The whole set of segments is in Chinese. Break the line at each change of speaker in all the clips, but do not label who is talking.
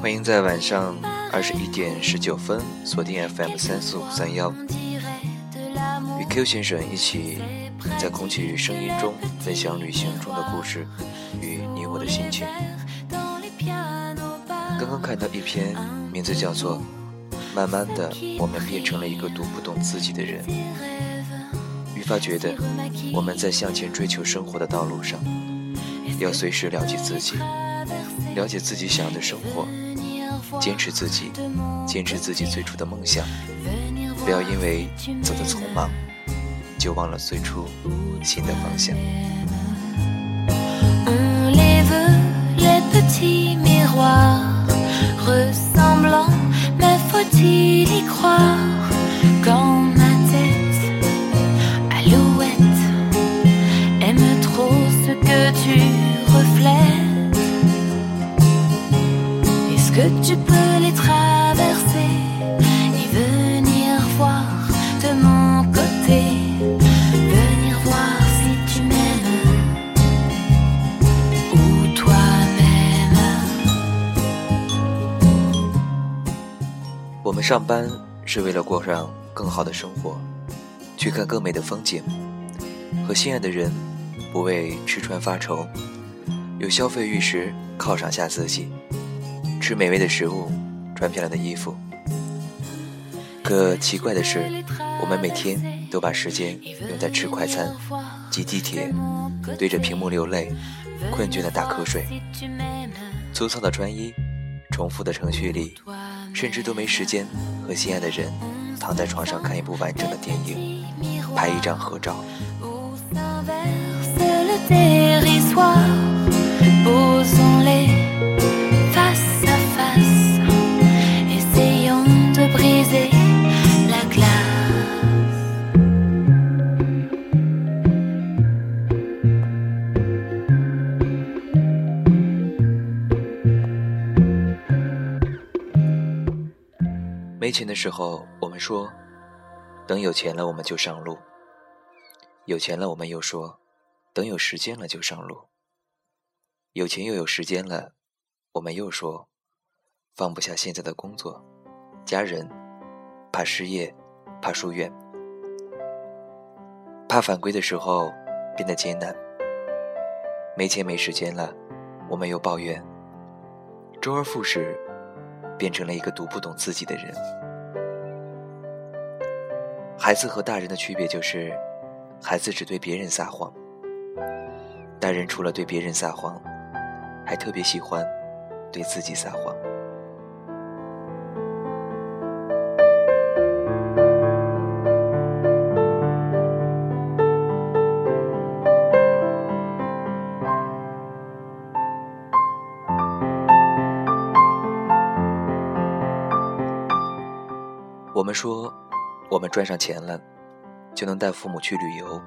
欢迎在晚上二十一点十九分锁定 FM 三四五三幺，与 Q 先生一起在空气与声音中分享旅行中的故事与你我的心情。刚刚看到一篇名字叫做《慢慢的我们变成了一个读不懂自己的人》，愈发觉得我们在向前追求生活的道路上，要随时了解自己，了解自己想要的生活。坚持自己，坚持自己最初的梦想，不要因为走得匆忙，就忘了最初新的方向。faut-il y
croire quand ma tête alouette aime trop ce que tu reflètes? Est-ce que tu peux les
上班是为了过上更好的生活，去看更美的风景，和心爱的人不为吃穿发愁，有消费欲时犒赏下自己。吃美味的食物，穿漂亮的衣服。可奇怪的是，我们每天都把时间用在吃快餐、挤地铁、对着屏幕流泪、困倦的打瞌睡、粗糙的穿衣、重复的程序里，甚至都没时间和心爱的人躺在床上看一部完整的电影，拍一张合照。钱的时候，我们说等有钱了我们就上路；有钱了，我们又说等有时间了就上路；有钱又有时间了，我们又说放不下现在的工作、家人，怕失业，怕疏远，怕返归的时候变得艰难。没钱没时间了，我们又抱怨周而复始。变成了一个读不懂自己的人。孩子和大人的区别就是，孩子只对别人撒谎，大人除了对别人撒谎，还特别喜欢对自己撒谎。说，我们赚上钱了，就能带父母去旅游，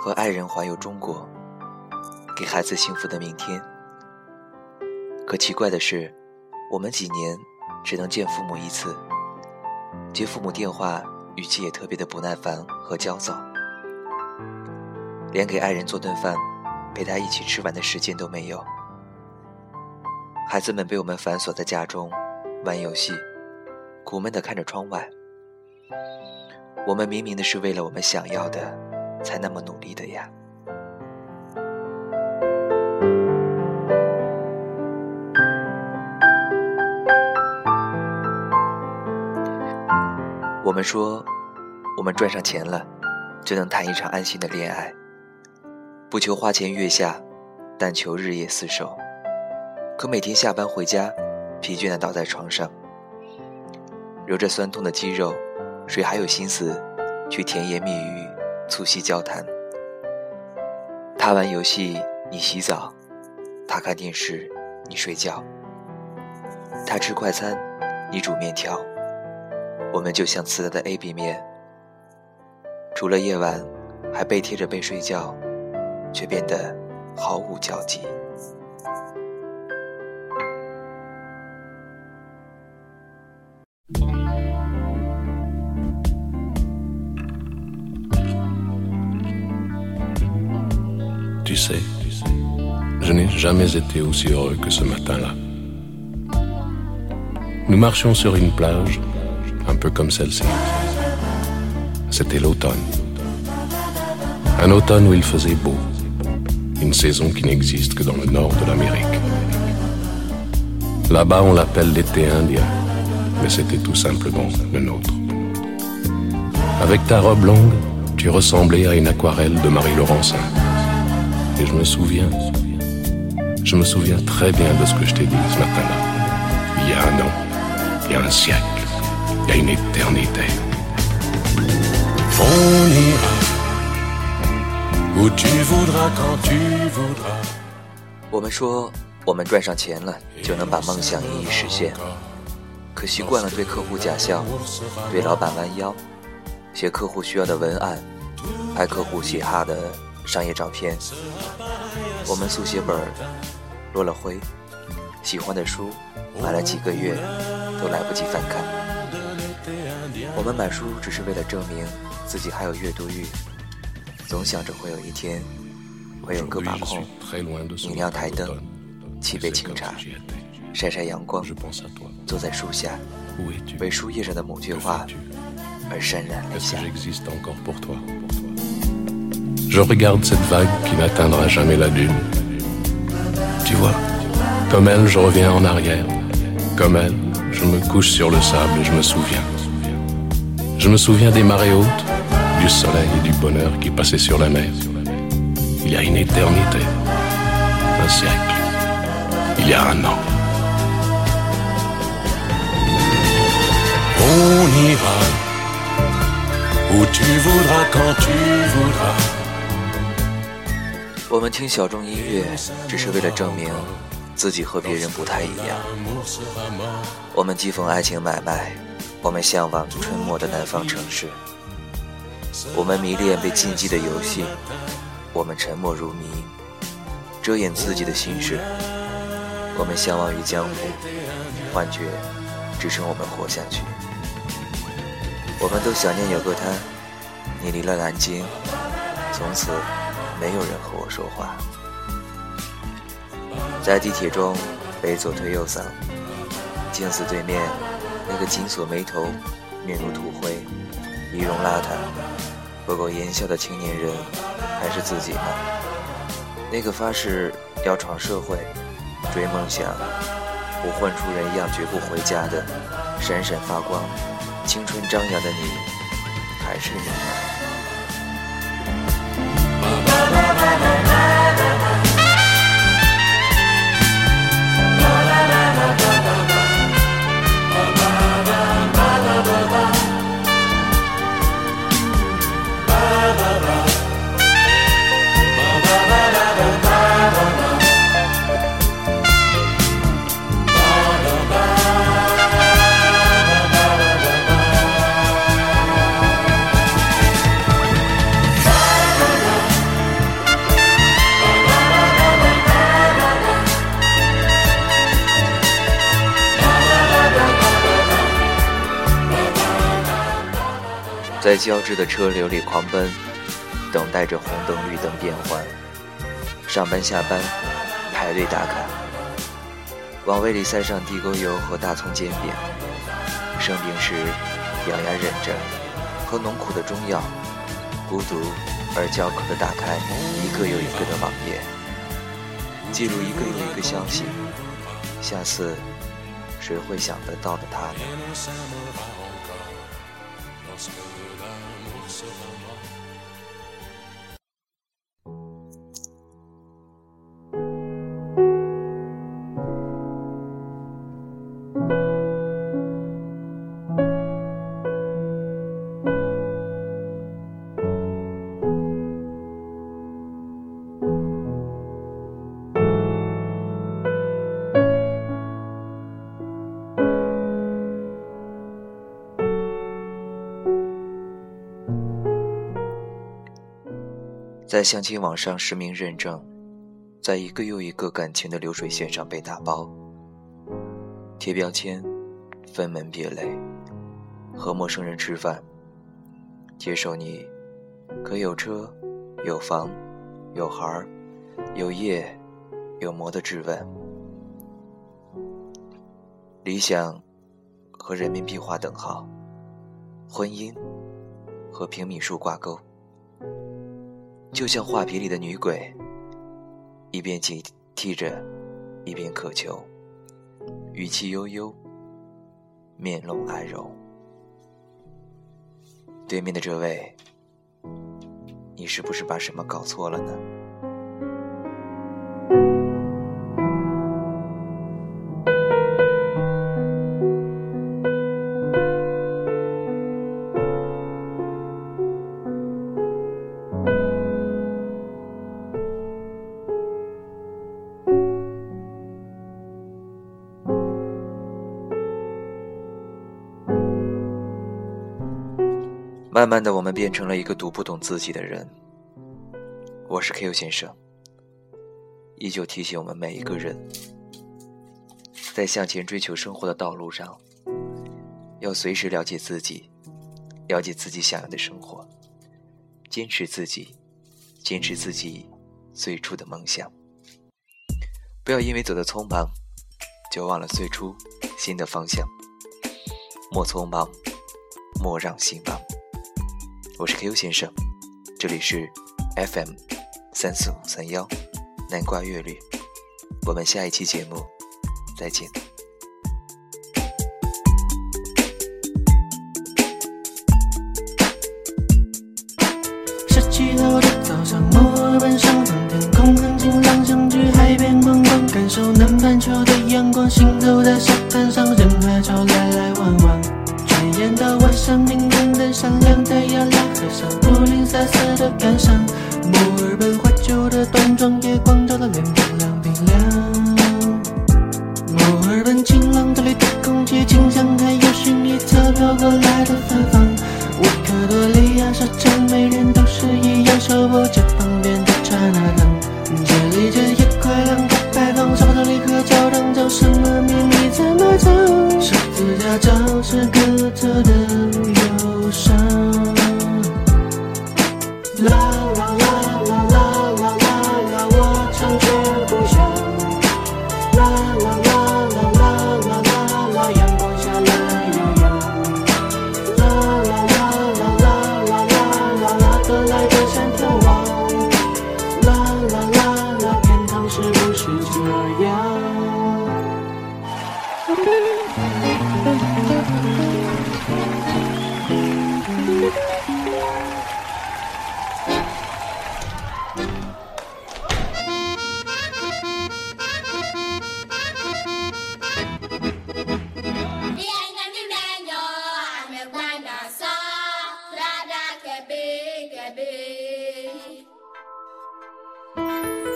和爱人环游中国，给孩子幸福的明天。可奇怪的是，我们几年只能见父母一次，接父母电话语气也特别的不耐烦和焦躁，连给爱人做顿饭，陪他一起吃完的时间都没有。孩子们被我们反锁在家中，玩游戏。苦闷的看着窗外，我们明明的是为了我们想要的，才那么努力的呀。我们说，我们赚上钱了，就能谈一场安心的恋爱，不求花前月下，但求日夜厮守。可每天下班回家，疲倦的倒在床上。揉着酸痛的肌肉，谁还有心思去甜言蜜语、促膝交谈？他玩游戏，你洗澡；他看电视，你睡觉；他吃快餐，你煮面条。我们就像磁带的 A、B 面，除了夜晚还背贴着背睡觉，却变得毫无交集。
Tu sais, je n'ai jamais été aussi heureux que ce matin-là. Nous marchions sur une plage, un peu comme celle-ci. C'était l'automne. Un automne où il faisait beau. Une saison qui n'existe que dans le nord de l'Amérique. Là-bas, on l'appelle l'été indien, mais c'était tout simplement le nôtre. Avec ta robe longue, tu ressemblais à une aquarelle de Marie Laurencin. Et je me souviens, je me souviens très bien de ce que je t'ai dit ce matin-là. Il y a un an, il y a un siècle, il y a une éternité. On ira où tu voudras quand tu voudras。
我们说，我们赚上钱了就能把梦想一一实现，可习惯了对客户假笑，对老板弯腰，写客户需要的文案，拍客户喜哈的商业照片。我们速写本落了灰，喜欢的书买了几个月都来不及翻看。我们买书只是为了证明。自己还有阅读欲，总想着会有一天，会有个把空，明亮台灯，沏杯清茶，晒晒阳光，坐在树下，为书页上的某句话而潸然泪下。
Je regarde cette vague qui n'atteindra jamais la dune. Tu vois, comme elle, je reviens en arrière. Comme elle, je me couche sur le sable et je me souviens. Je me souviens des marées hautes du soleil et du bonheur qui passait sur la mer. Il y a une éternité, un siècle, il y a un an. On ira où tu voudras quand tu voudras.
我们听小众音乐，只是为了证明自己和别人不太一样。我们讥讽爱情买卖，我们向往春末的南方城市。我们迷恋被禁忌的游戏，我们沉默如谜，遮掩自己的心事。我们向往于江湖，幻觉支撑我们活下去。我们都想念有个他，你离了南京，从此没有人和我说话。在地铁中背左推右搡，镜子对面那个紧锁眉头、面如土灰、仪容邋遢。不苟言笑的青年人，还是自己吗？那个发誓要闯社会、追梦想、不混出人样绝不回家的，闪闪发光、青春张扬的你，还是你吗？在交织的车流里狂奔，等待着红灯绿灯变换。上班下班，排队打卡，往胃里塞上地沟油和大葱煎饼。生病时，咬牙忍着，喝浓苦的中药，孤独而焦渴地打开一个又一个的网页，记录一个又一个消息。下次，谁会想得到的他呢？在相亲网上实名认证，在一个又一个感情的流水线上被打包、贴标签、分门别类，和陌生人吃饭，接受你，可有车、有房、有孩儿，有业有魔的质问：理想和人民币划等号，婚姻和平米数挂钩，就像画皮里的女鬼，一边警惕着，一边渴求，语气悠悠，面容哀柔。对面的这位，你是不是把什么搞错了呢？慢慢的，我们变成了一个读不懂自己的人。我是 Q 先生，依旧提醒我们每一个人，在向前追求生活的道路上，要随时了解自己，了解自己想要的生活，坚持自己，坚持自己最初的梦想。不要因为走得匆忙，就忘了最初新的方向。莫匆忙，莫让心忙。我是 Q 先生，这里是 FM 三四五三幺南瓜乐律，我们下一期节目再见。
十七号的早上，墨尔本上方天空很晴朗，想去海边逛逛，感受南半球的阳光，行走在沙滩上，人海潮来来往往。转眼到晚上，明亮的闪亮太阳。河上布林瑟瑟的感伤，墨尔本怀旧的端庄，夜光照的脸冰凉冰凉。墨尔本晴朗，这里的空气清香，还有薰衣草飘过来的芬芳。维克多利亚沙滩，每人都是一样，手握着旁边的刹那灯。这里只有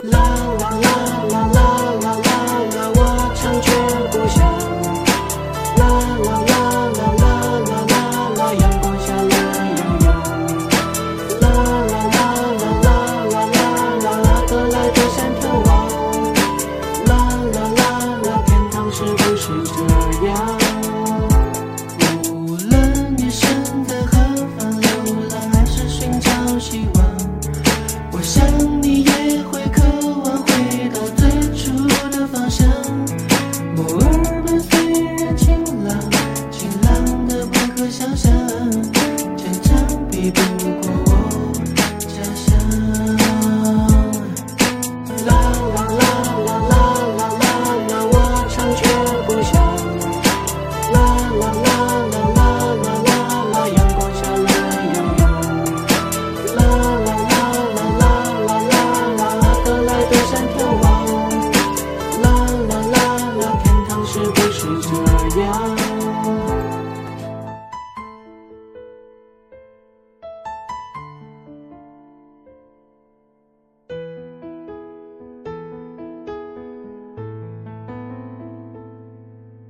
Love.